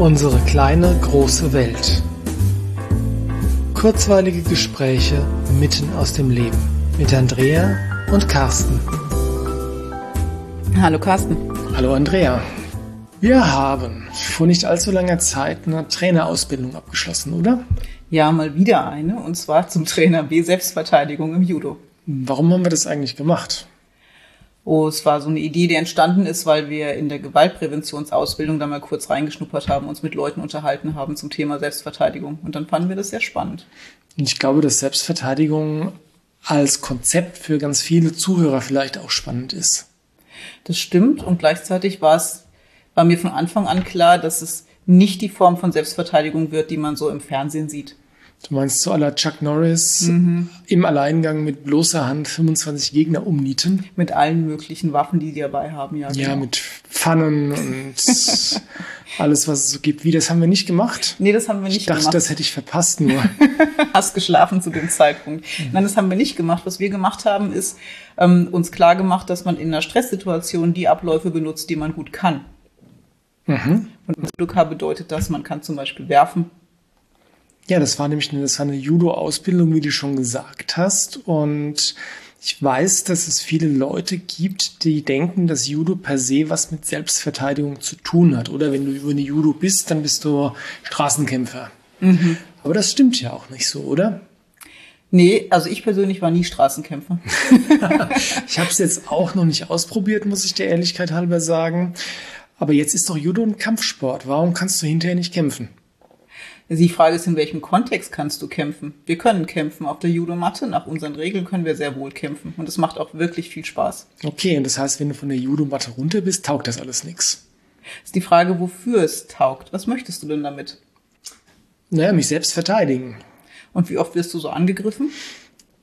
Unsere kleine große Welt. Kurzweilige Gespräche mitten aus dem Leben mit Andrea und Carsten. Hallo Carsten. Hallo Andrea. Wir haben vor nicht allzu langer Zeit eine Trainerausbildung abgeschlossen, oder? Ja, mal wieder eine, und zwar zum Trainer B Selbstverteidigung im Judo. Warum haben wir das eigentlich gemacht? Oh, es war so eine Idee, die entstanden ist, weil wir in der Gewaltpräventionsausbildung da mal kurz reingeschnuppert haben, uns mit Leuten unterhalten haben zum Thema Selbstverteidigung. Und dann fanden wir das sehr spannend. Und ich glaube, dass Selbstverteidigung als Konzept für ganz viele Zuhörer vielleicht auch spannend ist. Das stimmt und gleichzeitig war es, war mir von Anfang an klar, dass es nicht die Form von Selbstverteidigung wird, die man so im Fernsehen sieht. Du meinst so aller Chuck Norris mhm. im Alleingang mit bloßer Hand 25 Gegner umnieten? Mit allen möglichen Waffen, die die dabei haben, ja. Ja, genau. mit Pfannen und alles, was es so gibt. Wie, das haben wir nicht gemacht? Nee, das haben wir nicht gemacht. Ich dachte, gemacht. das hätte ich verpasst nur. Hast geschlafen zu dem Zeitpunkt. Mhm. Nein, das haben wir nicht gemacht. Was wir gemacht haben, ist ähm, uns klar gemacht, dass man in einer Stresssituation die Abläufe benutzt, die man gut kann. Mhm. Und Judoka bedeutet das, man kann zum Beispiel werfen, ja, das war nämlich eine, das war eine Judo-Ausbildung, wie du schon gesagt hast. Und ich weiß, dass es viele Leute gibt, die denken, dass Judo per se was mit Selbstverteidigung zu tun hat. Oder wenn du über eine Judo bist, dann bist du Straßenkämpfer. Mhm. Aber das stimmt ja auch nicht so, oder? Nee, also ich persönlich war nie Straßenkämpfer. ich habe es jetzt auch noch nicht ausprobiert, muss ich der Ehrlichkeit halber sagen. Aber jetzt ist doch Judo ein Kampfsport. Warum kannst du hinterher nicht kämpfen? Die Frage ist, in welchem Kontext kannst du kämpfen? Wir können kämpfen auf der Judomatte. Nach unseren Regeln können wir sehr wohl kämpfen. Und es macht auch wirklich viel Spaß. Okay, und das heißt, wenn du von der Judomatte runter bist, taugt das alles nichts. Ist die Frage, wofür es taugt. Was möchtest du denn damit? Naja, mich selbst verteidigen. Und wie oft wirst du so angegriffen?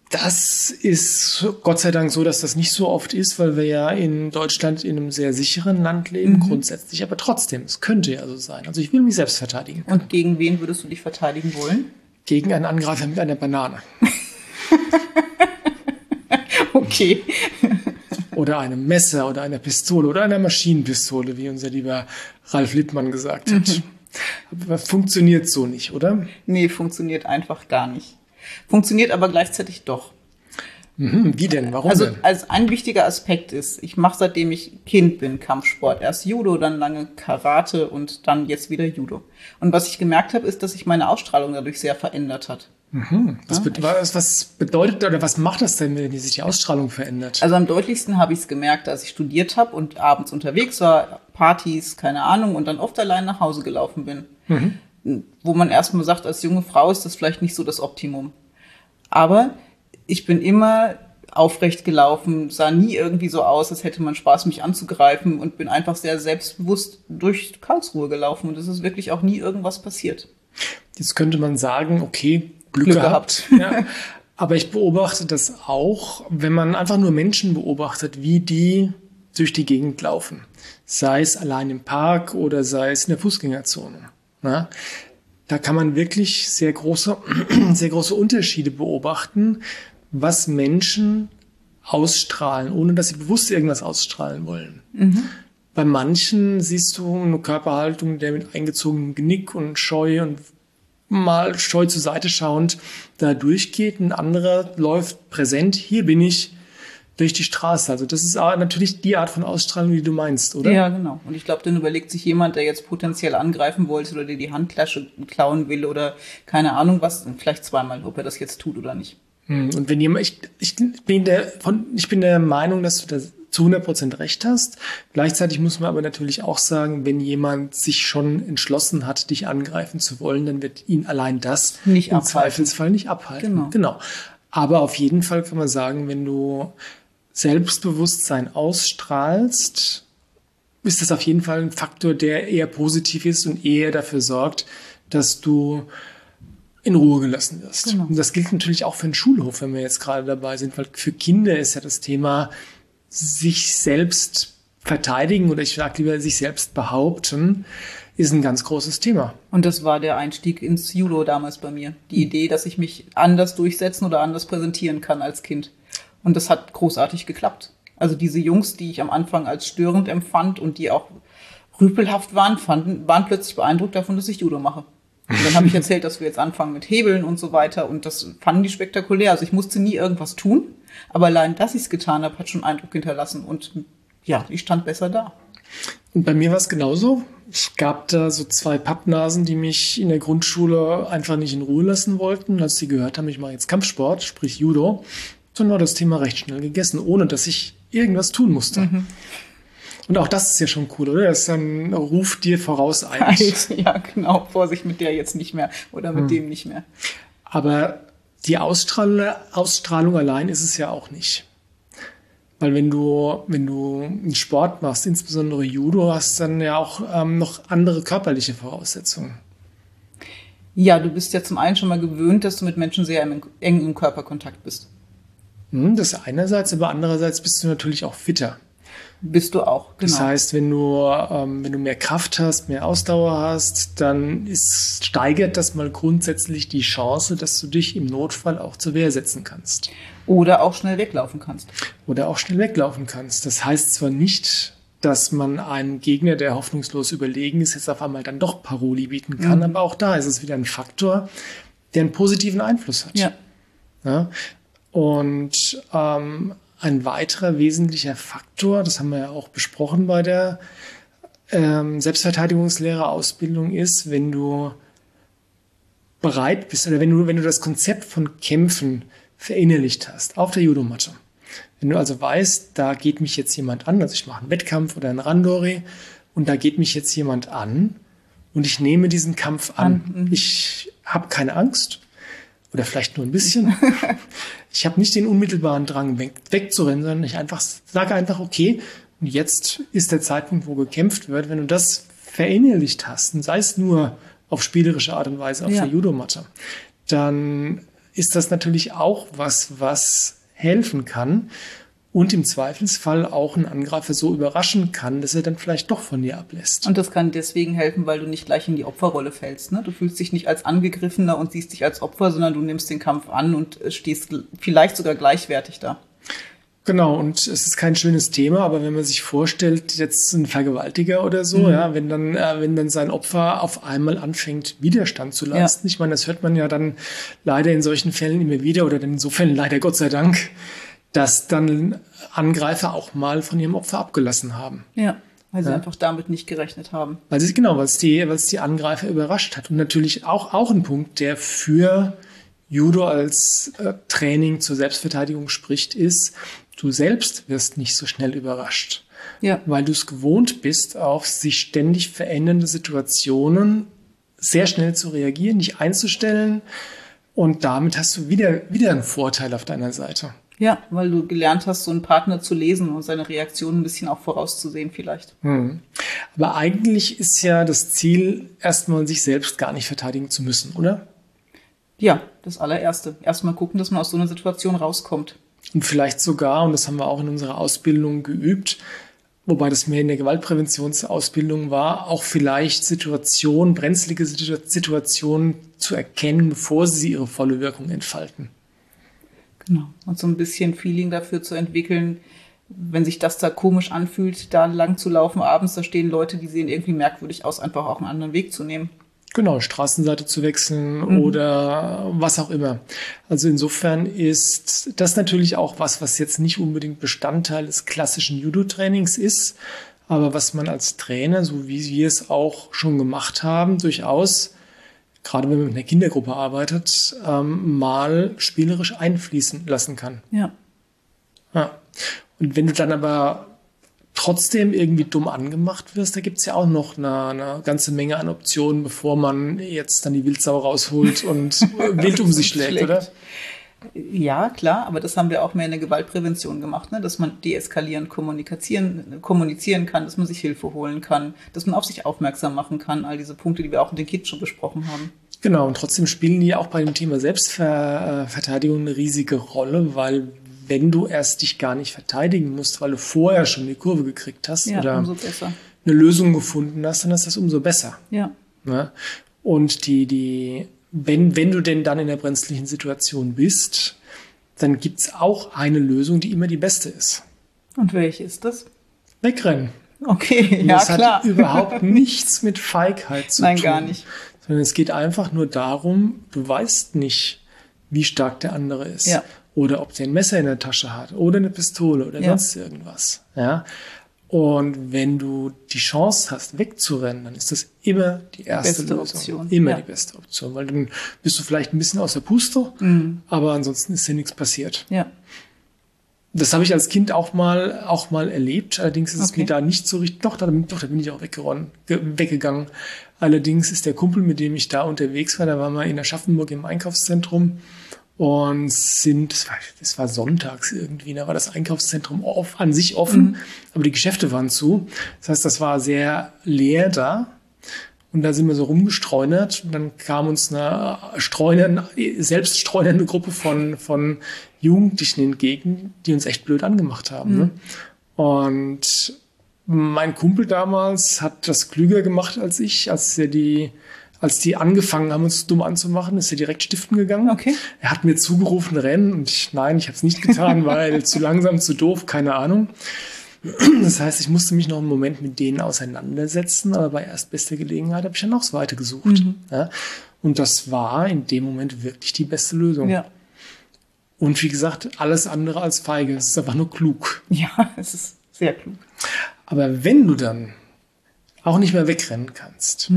Das ist Gott sei Dank so, dass das nicht so oft ist, weil wir ja in Deutschland in einem sehr sicheren Land leben, mhm. grundsätzlich. Aber trotzdem, es könnte ja so sein. Also ich will mich selbst verteidigen. Können. Und gegen wen würdest du dich verteidigen wollen? Gegen einen Angreifer mit einer Banane. okay. oder einem Messer oder einer Pistole oder einer Maschinenpistole, wie unser lieber Ralf Lippmann gesagt hat. Mhm. Aber funktioniert so nicht, oder? Nee, funktioniert einfach gar nicht. Funktioniert aber gleichzeitig doch. Mhm, wie denn? Warum also, denn? Also ein wichtiger Aspekt ist, ich mache seitdem ich Kind bin Kampfsport. Erst Judo, dann lange Karate und dann jetzt wieder Judo. Und was ich gemerkt habe, ist, dass sich meine Ausstrahlung dadurch sehr verändert hat. Mhm. Was, ja, was, was, bedeutet oder was macht das denn, wenn sich die Ausstrahlung verändert? Also am deutlichsten habe ich es gemerkt, als ich studiert habe und abends unterwegs war, Partys, keine Ahnung, und dann oft allein nach Hause gelaufen bin. Mhm wo man erstmal sagt, als junge Frau ist das vielleicht nicht so das Optimum. Aber ich bin immer aufrecht gelaufen, sah nie irgendwie so aus, als hätte man Spaß, mich anzugreifen und bin einfach sehr selbstbewusst durch Karlsruhe gelaufen und es ist wirklich auch nie irgendwas passiert. Jetzt könnte man sagen, okay, Glück, Glück gehabt. gehabt. Ja. Aber ich beobachte das auch, wenn man einfach nur Menschen beobachtet, wie die durch die Gegend laufen. Sei es allein im Park oder sei es in der Fußgängerzone. Ja, da kann man wirklich sehr große, sehr große Unterschiede beobachten, was Menschen ausstrahlen, ohne dass sie bewusst irgendwas ausstrahlen wollen. Mhm. Bei manchen siehst du eine Körperhaltung, der mit eingezogenem Genick und Scheu und mal scheu zur Seite schauend da durchgeht. Ein anderer läuft präsent, hier bin ich, durch die Straße. Also das ist natürlich die Art von Ausstrahlung, die du meinst, oder? Ja, genau. Und ich glaube, dann überlegt sich jemand, der jetzt potenziell angreifen wollte oder dir die Handtasche klauen will oder keine Ahnung was, vielleicht zweimal, ob er das jetzt tut oder nicht. Hm, und wenn jemand, ich, ich bin der von, ich bin der Meinung, dass du da zu 100 Prozent recht hast. Gleichzeitig muss man aber natürlich auch sagen, wenn jemand sich schon entschlossen hat, dich angreifen zu wollen, dann wird ihn allein das nicht im abhalten. Zweifelsfall nicht abhalten. Genau. genau. Aber auf jeden Fall kann man sagen, wenn du Selbstbewusstsein ausstrahlst, ist das auf jeden Fall ein Faktor, der eher positiv ist und eher dafür sorgt, dass du in Ruhe gelassen wirst. Genau. Und das gilt natürlich auch für den Schulhof, wenn wir jetzt gerade dabei sind, weil für Kinder ist ja das Thema sich selbst verteidigen oder ich sage lieber sich selbst behaupten, ist ein ganz großes Thema. Und das war der Einstieg ins Judo damals bei mir. Die Idee, dass ich mich anders durchsetzen oder anders präsentieren kann als Kind. Und das hat großartig geklappt. Also diese Jungs, die ich am Anfang als störend empfand und die auch rüpelhaft waren, fanden, waren plötzlich beeindruckt davon, dass ich Judo mache. Und dann habe ich erzählt, dass wir jetzt anfangen mit Hebeln und so weiter. Und das fanden die spektakulär. Also ich musste nie irgendwas tun. Aber allein, dass ich es getan habe, hat schon Eindruck hinterlassen. Und ja, ich stand besser da. Und bei mir war es genauso. Es gab da so zwei Pappnasen, die mich in der Grundschule einfach nicht in Ruhe lassen wollten. Als sie gehört haben, ich mache jetzt Kampfsport, sprich Judo, dann war das Thema recht schnell gegessen, ohne dass ich irgendwas tun musste. Mhm. Und auch das ist ja schon cool, oder? Das ist ein Ruf dir voraus eigentlich. Ja, genau. Vorsicht mit der jetzt nicht mehr oder mit hm. dem nicht mehr. Aber die Ausstrahl Ausstrahlung allein ist es ja auch nicht. Weil wenn du, wenn du einen Sport machst, insbesondere Judo, hast dann ja auch ähm, noch andere körperliche Voraussetzungen. Ja, du bist ja zum einen schon mal gewöhnt, dass du mit Menschen sehr eng im Körperkontakt bist. Hm, das einerseits, aber andererseits bist du natürlich auch fitter. Bist du auch, genau. Das heißt, wenn du, ähm, wenn du mehr Kraft hast, mehr Ausdauer hast, dann ist, steigert das mal grundsätzlich die Chance, dass du dich im Notfall auch zur Wehr setzen kannst. Oder auch schnell weglaufen kannst. Oder auch schnell weglaufen kannst. Das heißt zwar nicht, dass man einen Gegner, der hoffnungslos überlegen ist, jetzt auf einmal dann doch Paroli bieten kann, mhm. aber auch da ist es wieder ein Faktor, der einen positiven Einfluss hat. Ja. ja? Und ähm, ein weiterer wesentlicher Faktor, das haben wir ja auch besprochen bei der ähm, Selbstverteidigungslehrerausbildung, ist, wenn du bereit bist oder wenn du, wenn du das Konzept von Kämpfen verinnerlicht hast auf der Judomatte. Wenn du also weißt, da geht mich jetzt jemand an, also ich mache einen Wettkampf oder einen Randori und da geht mich jetzt jemand an und ich nehme diesen Kampf an. an. Mhm. Ich habe keine Angst, oder vielleicht nur ein bisschen. ich habe nicht den unmittelbaren Drang, weg, wegzurennen, sondern ich einfach sage einfach, okay, und jetzt ist der Zeitpunkt, wo gekämpft wird. Wenn du das verinnerlicht hast, und sei es nur auf spielerische Art und Weise auf ja. der Judomatte, dann ist das natürlich auch was, was helfen kann und im Zweifelsfall auch einen Angreifer so überraschen kann, dass er dann vielleicht doch von dir ablässt. Und das kann deswegen helfen, weil du nicht gleich in die Opferrolle fällst. Ne? Du fühlst dich nicht als Angegriffener und siehst dich als Opfer, sondern du nimmst den Kampf an und stehst vielleicht sogar gleichwertig da. Genau, und es ist kein schönes Thema, aber wenn man sich vorstellt, jetzt ein Vergewaltiger oder so, mhm. ja, wenn dann, äh, wenn dann sein Opfer auf einmal anfängt, Widerstand zu leisten. Ja. Ich meine, das hört man ja dann leider in solchen Fällen immer wieder oder dann in so Fällen leider Gott sei Dank, dass dann Angreifer auch mal von ihrem Opfer abgelassen haben. Ja. Weil sie ja. einfach damit nicht gerechnet haben. Weil sie, genau, weil es die, weil es die Angreifer überrascht hat. Und natürlich auch, auch ein Punkt, der für Judo als äh, Training zur Selbstverteidigung spricht, ist, du selbst wirst nicht so schnell überrascht. Ja. Weil du es gewohnt bist, auf sich ständig verändernde Situationen sehr schnell zu reagieren, dich einzustellen. Und damit hast du wieder, wieder einen Vorteil auf deiner Seite. Ja, weil du gelernt hast, so einen Partner zu lesen und seine Reaktionen ein bisschen auch vorauszusehen vielleicht. Hm. Aber eigentlich ist ja das Ziel, erstmal sich selbst gar nicht verteidigen zu müssen, oder? Ja, das allererste. Erstmal gucken, dass man aus so einer Situation rauskommt. Und vielleicht sogar, und das haben wir auch in unserer Ausbildung geübt, wobei das mehr in der Gewaltpräventionsausbildung war, auch vielleicht Situationen, brenzlige Situationen zu erkennen, bevor sie ihre volle Wirkung entfalten. Genau. Und so ein bisschen Feeling dafür zu entwickeln, wenn sich das da komisch anfühlt, da lang zu laufen abends, da stehen Leute, die sehen irgendwie merkwürdig aus, einfach auch einen anderen Weg zu nehmen. Genau, Straßenseite zu wechseln mhm. oder was auch immer. Also insofern ist das natürlich auch was, was jetzt nicht unbedingt Bestandteil des klassischen Judo-Trainings ist, aber was man als Trainer, so wie wir es auch schon gemacht haben, durchaus gerade wenn man mit einer Kindergruppe arbeitet, ähm, mal spielerisch einfließen lassen kann. Ja. ja. Und wenn du dann aber trotzdem irgendwie dumm angemacht wirst, da gibt es ja auch noch eine, eine, ganze Menge an Optionen, bevor man jetzt dann die Wildsau rausholt und wild um sich schlägt, oder? Ja, klar, aber das haben wir auch mehr in der Gewaltprävention gemacht, ne? dass man deeskalierend kommunizieren, kommunizieren kann, dass man sich Hilfe holen kann, dass man auf sich aufmerksam machen kann, all diese Punkte, die wir auch mit den Kids schon besprochen haben. Genau, und trotzdem spielen die auch bei dem Thema Selbstverteidigung eine riesige Rolle, weil wenn du erst dich gar nicht verteidigen musst, weil du vorher schon die Kurve gekriegt hast ja, oder eine Lösung gefunden hast, dann ist das umso besser. Ja. ja? Ne? Und die, die wenn, wenn du denn dann in der brenzlichen Situation bist, dann gibt es auch eine Lösung, die immer die beste ist. Und welche ist das? Wegrennen. Okay, Und ja das klar. hat überhaupt nichts mit Feigheit zu Nein, tun. gar nicht. Sondern es geht einfach nur darum, du weißt nicht, wie stark der andere ist. Ja. Oder ob der ein Messer in der Tasche hat oder eine Pistole oder Ja. sonst irgendwas. Ja. Und wenn du die Chance hast, wegzurennen, dann ist das immer die erste Beste Lösung. Option. Immer Ja. die beste Option, weil dann bist du vielleicht ein bisschen aus der Puste, aber ansonsten ist dir nichts passiert. Ja. Das habe ich als Kind auch mal, auch mal erlebt. Allerdings ist es Okay. mir da nicht so richtig. Doch, da, doch, da bin ich auch weggeronnen, ge- weggegangen. Allerdings ist der Kumpel, mit dem ich da unterwegs war, da waren wir in Aschaffenburg im Einkaufszentrum und sind, das war, das war sonntags irgendwie, da war das Einkaufszentrum off, an sich offen, aber die Geschäfte waren zu. Das heißt, das war sehr leer da. Und da sind wir so rumgestreunert und dann kam uns eine streunern, selbst streunernde Gruppe von, von Jugendlichen entgegen, die uns echt blöd angemacht haben. Ne? Und mein Kumpel damals hat das klüger gemacht als ich, als er die, als die angefangen haben, uns dumm anzumachen, ist er direkt stiften gegangen. Okay. Er hat mir zugerufen, rennen und ich, nein, ich habe es nicht getan, weil zu langsam, zu doof, keine Ahnung. Das heißt, ich musste mich noch einen Moment mit denen auseinandersetzen, aber bei erstbester Gelegenheit habe ich dann auch das Weite gesucht. Ja? Und das war in dem Moment wirklich die beste Lösung. Ja. Und wie gesagt, alles andere als feige. Es ist einfach nur klug. Ja, es ist sehr klug. Aber wenn du dann auch nicht mehr wegrennen kannst,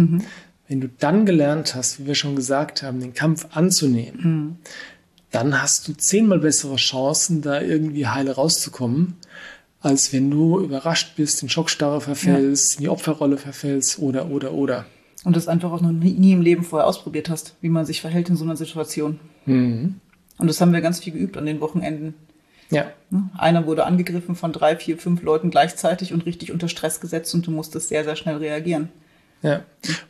wenn du dann gelernt hast, wie wir schon gesagt haben, den Kampf anzunehmen, dann hast du zehnmal bessere Chancen, da irgendwie heile rauszukommen, als wenn du überrascht bist, in Schockstarre verfällst, in die Opferrolle verfällst oder, oder, oder. Und das einfach auch noch nie, nie im Leben vorher ausprobiert hast, wie man sich verhält in so einer Situation. Mhm. Und das haben wir ganz viel geübt an den Wochenenden. Ja, Ne? Einer wurde angegriffen von drei, vier, fünf Leuten gleichzeitig und richtig unter Stress gesetzt und du musstest sehr, sehr schnell reagieren. Ja,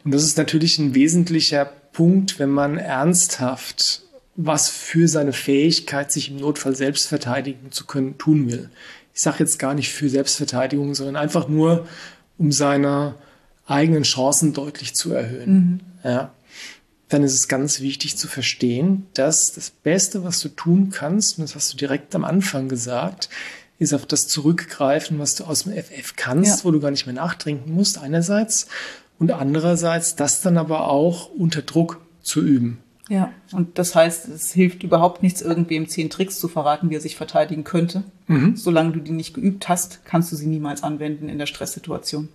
und das ist natürlich ein wesentlicher Punkt, wenn man ernsthaft was für seine Fähigkeit, sich im Notfall selbst verteidigen zu können, tun will. Ich sage jetzt gar nicht für Selbstverteidigung, sondern einfach nur, um seine eigenen Chancen deutlich zu erhöhen. Ja. Dann ist es ganz wichtig zu verstehen, dass das Beste, was du tun kannst, und das hast du direkt am Anfang gesagt, ist auf das zurückgreifen, was du aus dem FF kannst, Ja. wo du gar nicht mehr nachtrinken musst, einerseits. Und andererseits das dann aber auch unter Druck zu üben. Ja. Und das heißt, es hilft überhaupt nichts, irgendwem zehn Tricks zu verraten, wie er sich verteidigen könnte. Solange du die nicht geübt hast, kannst du sie niemals anwenden in der Stresssituation.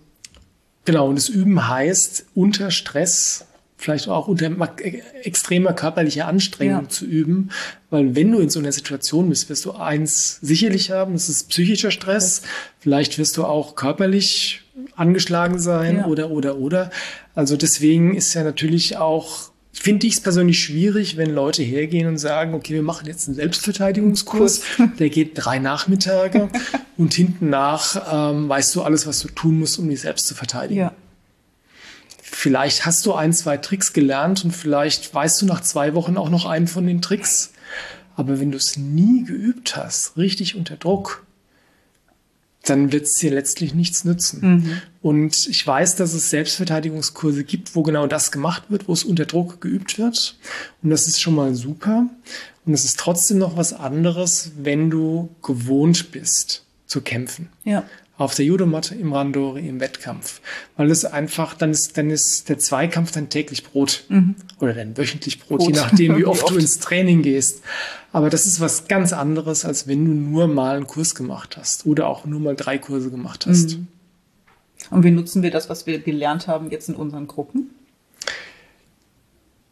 Genau, und das Üben heißt, unter Stress, vielleicht auch unter äh, extremer körperlicher Anstrengung Ja. zu üben. Weil wenn du in so einer Situation bist, wirst du eins sicherlich haben, das ist psychischer Stress. Vielleicht wirst du auch körperlich angeschlagen sein Ja. oder, oder, oder. Also deswegen ist ja natürlich auch, finde ich es persönlich schwierig, wenn Leute hergehen und sagen, okay, wir machen jetzt einen Selbstverteidigungskurs, der geht drei Nachmittage und hinten nach ähm, weißt du alles, was du tun musst, um dich selbst zu verteidigen. Ja. Vielleicht hast du ein, zwei Tricks gelernt und vielleicht weißt du nach zwei Wochen auch noch einen von den Tricks. Aber wenn du es nie geübt hast, richtig unter Druck, dann wird es dir letztlich nichts nützen. Und ich weiß, dass es Selbstverteidigungskurse gibt, wo genau das gemacht wird, wo es unter Druck geübt wird. Und das ist schon mal super. Und es ist trotzdem noch was anderes, wenn du gewohnt bist zu kämpfen Ja. Auf der Judomatte, im Randori, im Wettkampf. Weil es einfach, dann ist, dann ist der Zweikampf dein täglich Brot. Oder dein wöchentlich Brot, je Brot. nachdem, wie Wie oft, du oft. ins Training gehst. Aber das ist was ganz anderes, als wenn du nur mal einen Kurs gemacht hast. Oder auch nur mal drei Kurse gemacht hast. Und wie nutzen wir das, was wir gelernt haben, jetzt in unseren Gruppen?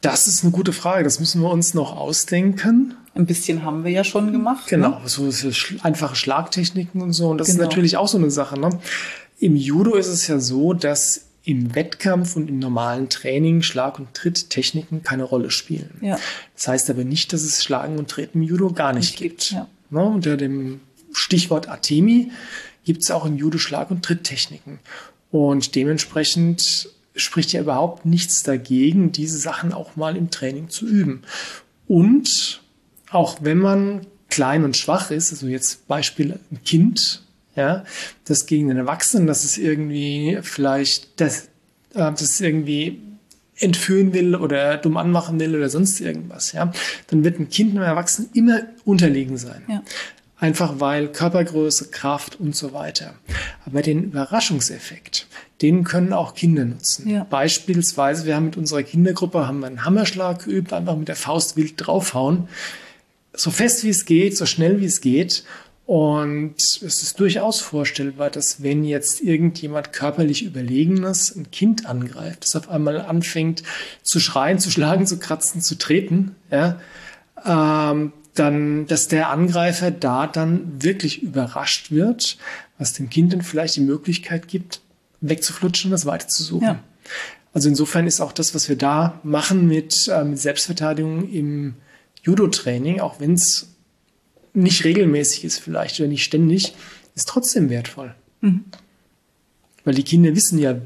Das ist eine gute Frage. Das müssen wir uns noch ausdenken. Ein bisschen haben wir ja schon gemacht. Genau, Ne? so, einfache Schlagtechniken und so. Und das Genau. ist natürlich auch so eine Sache. Ne? Im Judo ist es ja so, dass im Wettkampf und im normalen Training Schlag- und Tritttechniken keine Rolle spielen. Ja. Das heißt aber nicht, dass es Schlagen und Treten im Judo gar nicht, Nicht gibt. gibt, ja. Ne? Unter dem Stichwort Atemi gibt es auch im Judo Schlag- und Tritttechniken. Und dementsprechend spricht ja überhaupt nichts dagegen, diese Sachen auch mal im Training zu üben. Und auch wenn man klein und schwach ist, also jetzt Beispiel ein Kind, ja, das gegen einen Erwachsenen, das ist irgendwie vielleicht, das, äh, das irgendwie entführen will oder dumm anmachen will oder sonst irgendwas, ja, dann wird ein Kind einem Erwachsenen immer unterlegen sein. Ja. Einfach weil Körpergröße, Kraft und so weiter. Aber den Überraschungseffekt, den können auch Kinder nutzen. Ja. Beispielsweise, wir haben mit unserer Kindergruppe haben wir einen Hammerschlag geübt, einfach mit der Faust wild draufhauen. So fest wie es geht, so schnell wie es geht. Und es ist durchaus vorstellbar, dass wenn jetzt irgendjemand körperlich Überlegenes ein Kind angreift, das auf einmal anfängt zu schreien, zu schlagen, zu kratzen, zu treten, ja, ähm, dann, dass der Angreifer da dann wirklich überrascht wird, was dem Kind dann vielleicht die Möglichkeit gibt, wegzuflutschen und das weiterzusuchen. Ja. Also insofern ist auch das, was wir da machen mit, äh, mit Selbstverteidigung im Judo-Training, auch wenn es nicht regelmäßig ist vielleicht oder nicht ständig, ist trotzdem wertvoll. Mhm. Weil die Kinder wissen ja,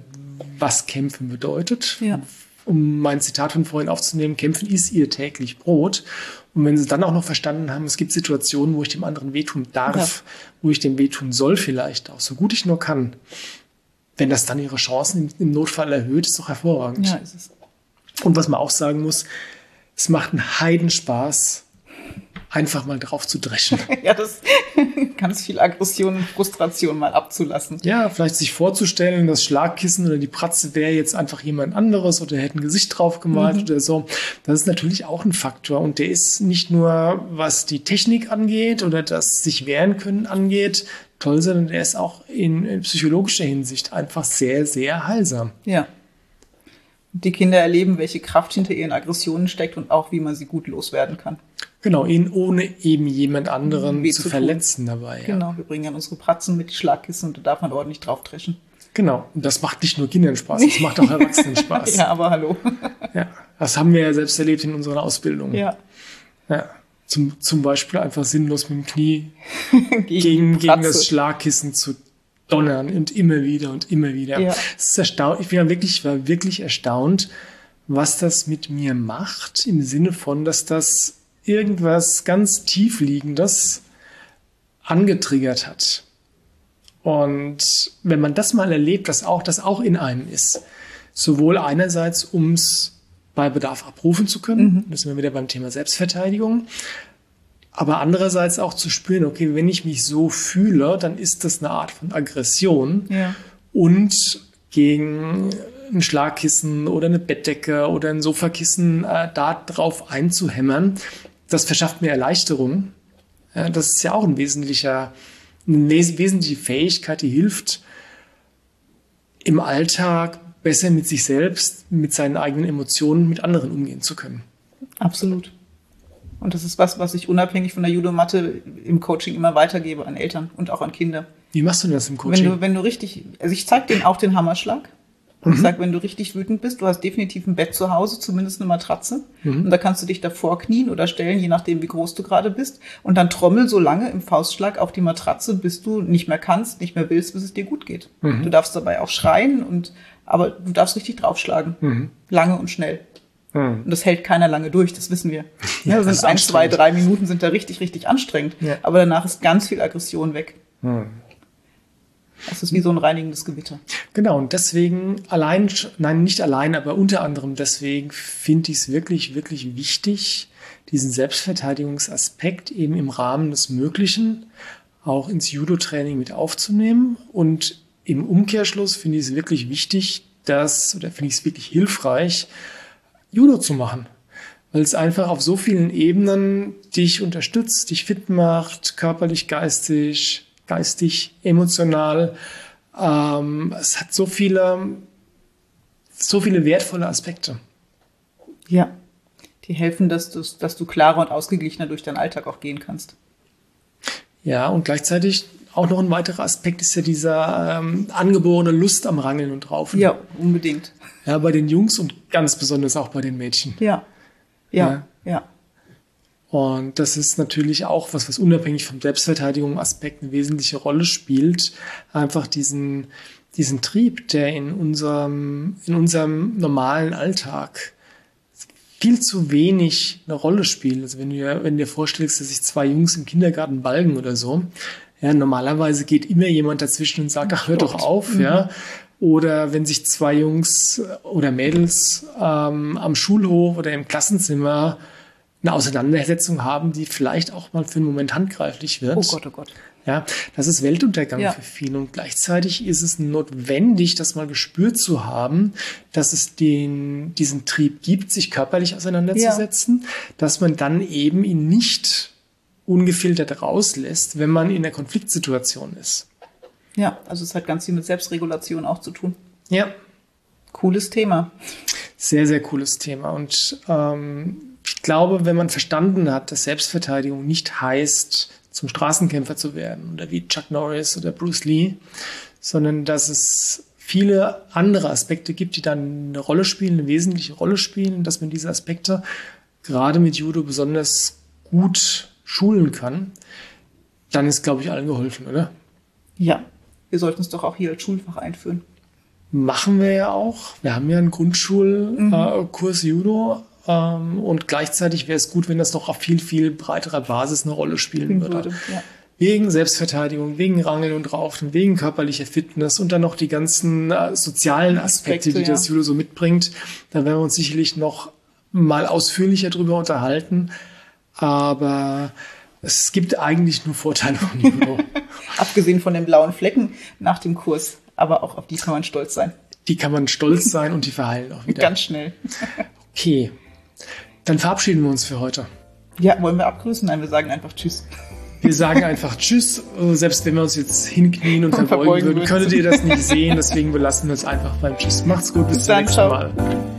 was Kämpfen bedeutet. Ja. Um mein Zitat von vorhin aufzunehmen, Kämpfen ist ihr täglich Brot. Und wenn sie dann auch noch verstanden haben, es gibt Situationen, wo ich dem anderen wehtun darf, ja. wo ich dem wehtun soll vielleicht auch, so gut ich nur kann, wenn das dann ihre Chancen im, Notfall erhöht, ist doch hervorragend. Ja, ist es. Und was man auch sagen muss, es macht einen Heidenspaß, einfach mal drauf zu dreschen. ja, das ganz viel Aggression und Frustration mal abzulassen. Ja, vielleicht sich vorzustellen, das Schlagkissen oder die Pratze wäre jetzt einfach jemand anderes oder hätte ein Gesicht drauf gemalt mhm. oder so. Das ist natürlich auch ein Faktor und der ist nicht nur, was die Technik angeht oder das sich wehren können angeht, toll, sondern der ist auch in, in psychologischer Hinsicht einfach sehr, sehr heilsam. Ja. Die Kinder erleben, welche Kraft hinter ihren Aggressionen steckt und auch, wie man sie gut loswerden kann. Genau, ihn ohne eben jemand anderen Weh zu, zu verletzen dabei. Ja. Genau, wir bringen dann unsere Pratzen mit Schlagkissen und da darf man ordentlich drauf dreschen. Genau, und das macht nicht nur Kindern Spaß, das macht auch Erwachsenen Spaß. ja, aber hallo. ja, das haben wir ja selbst erlebt in unserer Ausbildung. Ja. Ja. Zum, zum Beispiel einfach sinnlos mit dem Knie gegen, gegen das Schlagkissen zu donnern und immer wieder und immer wieder. Ja. Es ist erstaunt, ich bin wirklich, war wirklich erstaunt, was das mit mir macht, im Sinne von, dass das irgendwas ganz tiefliegendes angetriggert hat. Und wenn man das mal erlebt, dass auch das auch in einem ist, sowohl einerseits, um es bei Bedarf abrufen zu können, mhm. das sind wir wieder beim Thema Selbstverteidigung, aber andererseits auch zu spüren, okay, wenn ich mich so fühle, dann ist das eine Art von Aggression ja. und gegen ein Schlagkissen oder eine Bettdecke oder ein Sofakissen äh, da drauf einzuhämmern, das verschafft mir Erleichterung. Ja, das ist ja auch ein wesentlicher, eine wesentliche Fähigkeit, die hilft, im Alltag besser mit sich selbst, mit seinen eigenen Emotionen, mit anderen umgehen zu können. Absolut. Und das ist was, was ich unabhängig von der Judomatte im Coaching immer weitergebe an Eltern und auch an Kinder. Wie machst du das im Coaching? Wenn du, wenn du richtig, also ich zeige denen auch den Hammerschlag. Und mhm. ich sage, wenn du richtig wütend bist, du hast definitiv ein Bett zu Hause, zumindest eine Matratze. Mhm. Und da kannst du dich davor knien oder stellen, je nachdem, wie groß du gerade bist. Und dann trommel so lange im Faustschlag auf die Matratze, bis du nicht mehr kannst, nicht mehr willst, bis es dir gut geht. Mhm. Du darfst dabei auch schreien und, aber du darfst richtig draufschlagen. Mhm. Lange und schnell. Mhm. Und das hält keiner lange durch, das wissen wir. Ja, ja sind ein, zwei, drei Minuten sind da richtig, richtig anstrengend. Ja. Aber danach ist ganz viel Aggression weg. Mhm. Das ist wie so ein reinigendes Gewitter. Genau, und deswegen allein, nein, nicht allein, aber unter anderem deswegen finde ich es wirklich, wirklich wichtig, diesen Selbstverteidigungsaspekt eben im Rahmen des Möglichen auch ins Judo-Training mit aufzunehmen. Und im Umkehrschluss finde ich es wirklich wichtig, dass, oder finde ich es wirklich hilfreich, Judo zu machen. Weil es einfach auf so vielen Ebenen dich unterstützt, dich fit macht, körperlich, geistig, geistig, emotional. Ähm, es hat so viele, so viele wertvolle Aspekte. Ja, die helfen, dass du, dass du klarer und ausgeglichener durch deinen Alltag auch gehen kannst. Ja, und gleichzeitig auch noch ein weiterer Aspekt ist ja dieser ähm, angeborene Lust am Rangeln und Raufen. Ja, unbedingt. Ja, bei den Jungs und ganz besonders auch bei den Mädchen. Ja, ja, ja. ja. Und das ist natürlich auch was, was unabhängig vom Selbstverteidigungsaspekt eine wesentliche Rolle spielt. Einfach diesen, diesen Trieb, der in unserem, in unserem normalen Alltag viel zu wenig eine Rolle spielt. Also wenn du, wenn du dir vorstellst, dass sich zwei Jungs im Kindergarten balgen oder so, ja, normalerweise geht immer jemand dazwischen und sagt, ach, hör doch auf, mhm. ja. Oder wenn sich zwei Jungs oder Mädels ähm, am Schulhof oder im Klassenzimmer eine Auseinandersetzung haben, die vielleicht auch mal für einen Moment handgreiflich wird. Oh Gott, oh Gott. Ja, das ist Weltuntergang ja. für viele. Und gleichzeitig ist es notwendig, das mal gespürt zu haben, dass es den, diesen Trieb gibt, sich körperlich auseinanderzusetzen, ja. dass man dann eben ihn nicht ungefiltert rauslässt, wenn man in der Konfliktsituation ist. Ja, also es hat ganz viel mit Selbstregulation auch zu tun. Ja. Cooles Thema. Sehr, sehr cooles Thema. Und ähm, ich glaube, wenn man verstanden hat, dass Selbstverteidigung nicht heißt, zum Straßenkämpfer zu werden oder wie Chuck Norris oder Bruce Lee, sondern dass es viele andere Aspekte gibt, die dann eine Rolle spielen, eine wesentliche Rolle spielen, dass man diese Aspekte gerade mit Judo besonders gut schulen kann, dann ist, glaube ich, allen geholfen, oder? Ja, wir sollten es doch auch hier als Schulfach einführen. Machen wir ja auch. Wir haben ja einen Grundschulkurs mhm. äh, Judo, ähm, und gleichzeitig wäre es gut, wenn das noch auf viel, viel breiterer Basis eine Rolle spielen würde. würde ja. Wegen Selbstverteidigung, wegen Rangeln und Raufen, wegen körperlicher Fitness und dann noch die ganzen äh, sozialen Aspekte, Aspekte, die das Judo so mitbringt. Da werden wir uns sicherlich noch mal ausführlicher drüber unterhalten. Aber es gibt eigentlich nur Vorteile von Judo. Abgesehen von den blauen Flecken nach dem Kurs. Aber auch auf die kann man stolz sein. Die kann man stolz sein und die verheilen auch wieder. Ganz schnell. Okay. Dann verabschieden wir uns für heute. Ja, wollen wir abgrüßen? Nein, wir sagen einfach Tschüss. Wir sagen einfach Tschüss, äh, selbst wenn wir uns jetzt hinknien und, und verbeugen, verbeugen würden, könntet ihr das nicht sehen. Deswegen belassen wir es einfach beim Tschüss. Macht's gut, bis, bis zum nächsten Mal.